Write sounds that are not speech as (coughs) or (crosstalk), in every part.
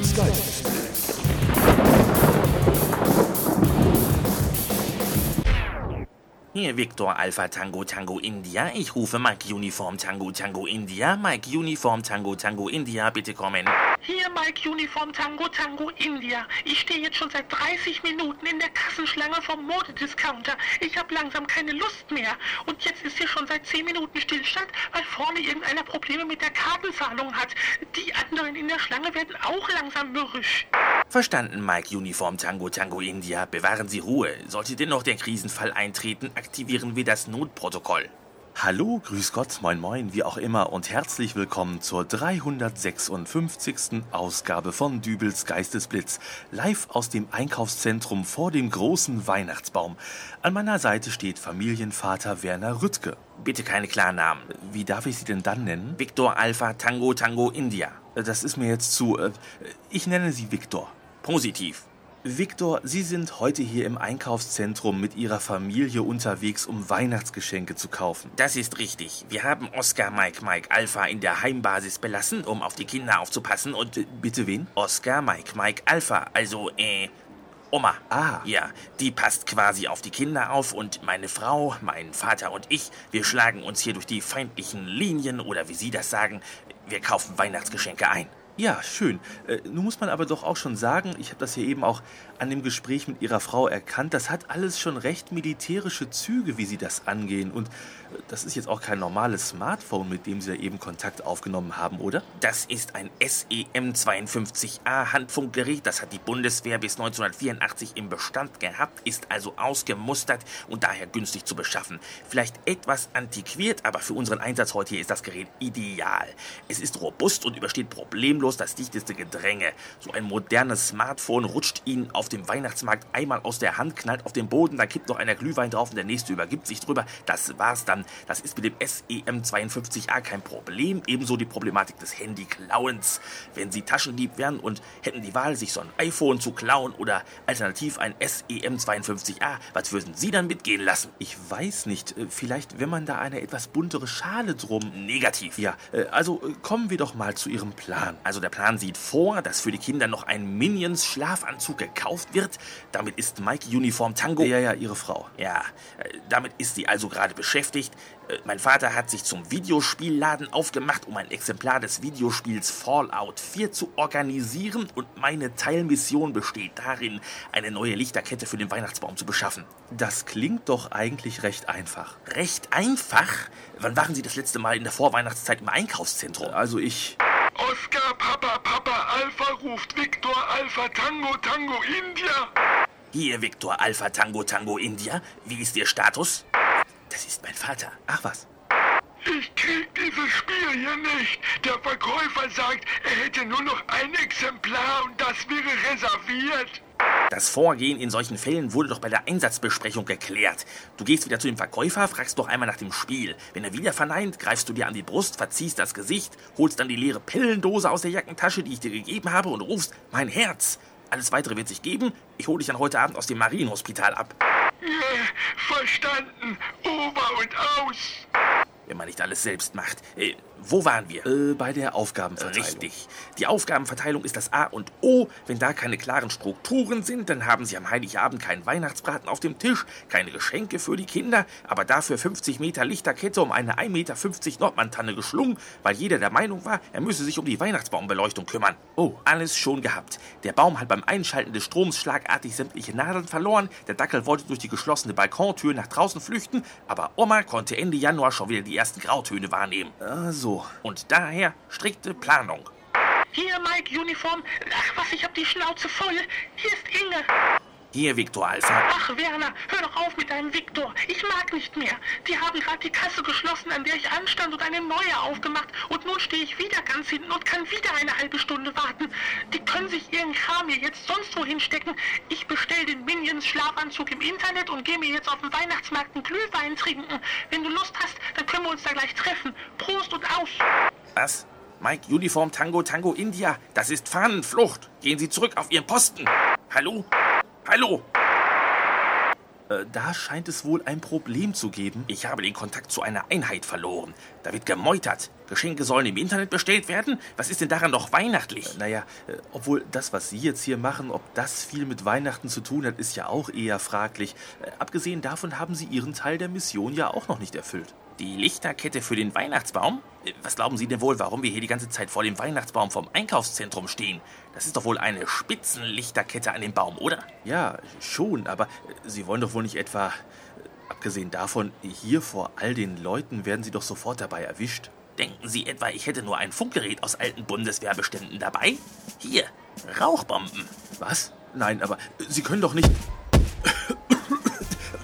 Dübels Hier Victor Alpha Tango Tango India. Ich rufe Mike Uniform Tango Tango India. Mike Uniform Tango Tango India, bitte kommen. Hier Mike Uniform Tango Tango India. Ich stehe jetzt schon seit 30 Minuten in der Kassenschlange vom Modediscounter. Ich habe langsam keine Lust mehr. Und jetzt ist hier schon seit 10 Minuten Stillstand, weil vorne irgendeiner Probleme mit der Kartenzahlung hat. Die anderen in der Schlange werden auch langsam mürrisch. Verstanden, Mike Uniform Tango Tango India. Bewahren Sie Ruhe. Sollte dennoch der Krisenfall eintreten, aktivieren wir das Notprotokoll. Hallo, grüß Gott, moin moin, wie auch immer und herzlich willkommen zur 356. Ausgabe von Dübels Geistesblitz, live aus dem Einkaufszentrum vor dem großen Weihnachtsbaum. An meiner Seite steht Familienvater Werner Rüttke. Bitte keine Klarnamen. Wie darf ich Sie denn dann nennen? Victor Alpha Tango Tango India. Das ist mir jetzt zu... Äh, ich nenne Sie Victor. Positiv. Victor, Sie sind heute hier im Einkaufszentrum mit Ihrer Familie unterwegs, um Weihnachtsgeschenke zu kaufen. Das ist richtig. Wir haben Oscar Mike Mike Alpha in der Heimbasis belassen, um auf die Kinder aufzupassen und... Äh, bitte wen? Oscar Mike Mike Alpha, also, äh... Oma. Ah. Ja, die passt quasi auf die Kinder auf und meine Frau, mein Vater und ich, wir schlagen uns hier durch die feindlichen Linien oder wie Sie das sagen, wir kaufen Weihnachtsgeschenke ein. Ja, schön. Äh, nun muss man aber doch auch schon sagen, ich habe das hier eben auch an dem Gespräch mit Ihrer Frau erkannt, das hat alles schon recht militärische Züge, wie Sie das angehen. Und äh, das ist jetzt auch kein normales Smartphone, mit dem Sie da eben Kontakt aufgenommen haben, oder? Das ist ein E SEM-52A Handfunkgerät. Das hat die Bundeswehr bis 1984 im Bestand gehabt, ist also ausgemustert und daher günstig zu beschaffen. Vielleicht etwas antiquiert, aber für unseren Einsatz heute hier ist das Gerät ideal. Es ist robust und übersteht problemlos das dichteste Gedränge. So ein modernes Smartphone rutscht Ihnen auf dem Weihnachtsmarkt einmal aus der Hand, knallt auf den Boden, dann kippt noch einer Glühwein drauf und der nächste übergibt sich drüber. Das war's dann. Das ist mit dem E SEM52A kein Problem. Ebenso die Problematik des Handy-Klauens. Wenn Sie Taschendieb wären und hätten die Wahl, sich so ein iPhone zu klauen oder alternativ ein E SEM52A, was würden Sie dann mitgehen lassen? Ich weiß nicht. Äh, Vielleicht, wenn man da eine etwas buntere Schale drum. Negativ. Ja, äh, also äh, kommen wir doch mal zu Ihrem Plan. Also der Plan sieht vor, dass für die Kinder noch ein Minions-Schlafanzug gekauft wird. Damit ist Mike Uniform Tango. Ja, ja, Ihre Frau. Ja, äh, damit ist sie also gerade beschäftigt. Äh, Mein Vater hat sich zum Videospielladen aufgemacht, um ein Exemplar des Videospiels Fallout 4 zu organisieren und meine Teilmission besteht darin, eine neue Lichterkette für den Weihnachtsbaum zu beschaffen. Das klingt doch eigentlich recht einfach. Recht einfach? Wann waren Sie das letzte Mal in der Vorweihnachtszeit im Einkaufszentrum? Also ich... Oscar Papa Papa Alpha ruft Victor Alpha Tango Tango India. Hier, Victor Alpha Tango Tango India. Wie ist Ihr Status? Das ist mein Vater. Ach was. Ich krieg dieses Spiel hier nicht. Der Verkäufer sagt, er hätte nur noch ein Exemplar und das wäre reserviert. Das Vorgehen in solchen Fällen wurde doch bei der Einsatzbesprechung geklärt. Du gehst wieder zu dem Verkäufer, fragst doch einmal nach dem Spiel. Wenn er wieder verneint, greifst du dir an die Brust, verziehst das Gesicht, holst dann die leere Pillendose aus der Jackentasche, die ich dir gegeben habe, und rufst mein Herz. Alles weitere wird sich geben. Ich hole dich dann heute Abend aus dem Marienhospital ab. Ja, verstanden. Over und aus. Wenn man nicht alles selbst macht. Wo waren wir? Äh, bei der Aufgabenverteilung. Richtig. Die Aufgabenverteilung ist das A und O. Wenn da keine klaren Strukturen sind, dann haben Sie am Heiligabend keinen Weihnachtsbraten auf dem Tisch, keine Geschenke für die Kinder, aber dafür 50 Meter Lichterkette um eine 1,50 Meter Nordmantanne geschlungen, weil jeder der Meinung war, er müsse sich um die Weihnachtsbaumbeleuchtung kümmern. Oh, alles schon gehabt. Der Baum hat beim Einschalten des Stroms schlagartig sämtliche Nadeln verloren, der Dackel wollte durch die geschlossene Balkontür nach draußen flüchten, aber Oma konnte Ende Januar schon wieder die ersten Grautöne wahrnehmen. Ah, so. Und daher strikte Planung. Hier Mike Uniform. Ach was, ich hab die Schnauze voll. Hier ist Inge. Hier, Victor Alpha. Ach, Werner, hör doch auf mit deinem Viktor. Ich mag nicht mehr. Die haben gerade die Kasse geschlossen, an der ich anstand und eine neue aufgemacht. Und nun stehe ich wieder ganz hinten und kann wieder eine halbe Stunde warten. Die können sich ihren Kram hier jetzt sonst wo hinstecken. Ich bestell den Minions Schlafanzug im Internet und gehe mir jetzt auf dem Weihnachtsmarkt einen Glühwein trinken. Wenn du Lust hast, dann können wir uns da gleich treffen. Prost und aus. Was? Mike Uniform Tango Tango India. Das ist Fahnenflucht. Gehen Sie zurück auf Ihren Posten. Hallo? Hallo? Äh, da scheint es wohl ein Problem zu geben. Ich habe den Kontakt zu einer Einheit verloren. Da wird gemeutert. Geschenke sollen im Internet bestellt werden. Was ist denn daran noch weihnachtlich? Äh, naja, äh, obwohl das, was Sie jetzt hier machen, ob das viel mit Weihnachten zu tun hat, ist ja auch eher fraglich. Äh, abgesehen davon haben Sie Ihren Teil der Mission ja auch noch nicht erfüllt. Die Lichterkette für den Weihnachtsbaum? Äh, was glauben Sie denn wohl, warum wir hier die ganze Zeit vor dem Weihnachtsbaum vom Einkaufszentrum stehen? Das ist doch wohl eine Spitzenlichterkette an dem Baum, oder? Ja, schon, aber äh, Sie wollen doch wohl nicht etwa. Äh, abgesehen davon, hier vor all den Leuten werden Sie doch sofort dabei erwischt. Denken Sie etwa, ich hätte nur ein Funkgerät aus alten Bundeswehrbeständen dabei? Hier, Rauchbomben. Was? Nein, aber Sie können doch nicht. (coughs)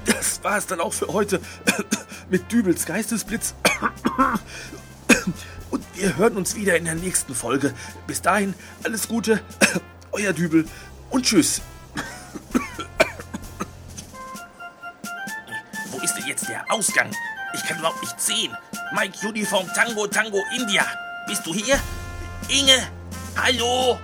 Das war es dann auch für heute (coughs) mit Dübels Geistesblitz. (coughs) Und wir hören uns wieder in der nächsten Folge. Bis dahin, alles Gute, (coughs) euer Dübel und tschüss. (coughs) Wo ist denn jetzt der Ausgang? Ich kann überhaupt nicht sehen. Mike Uniform Tango Tango India. Bist du hier? Inge? Hallo?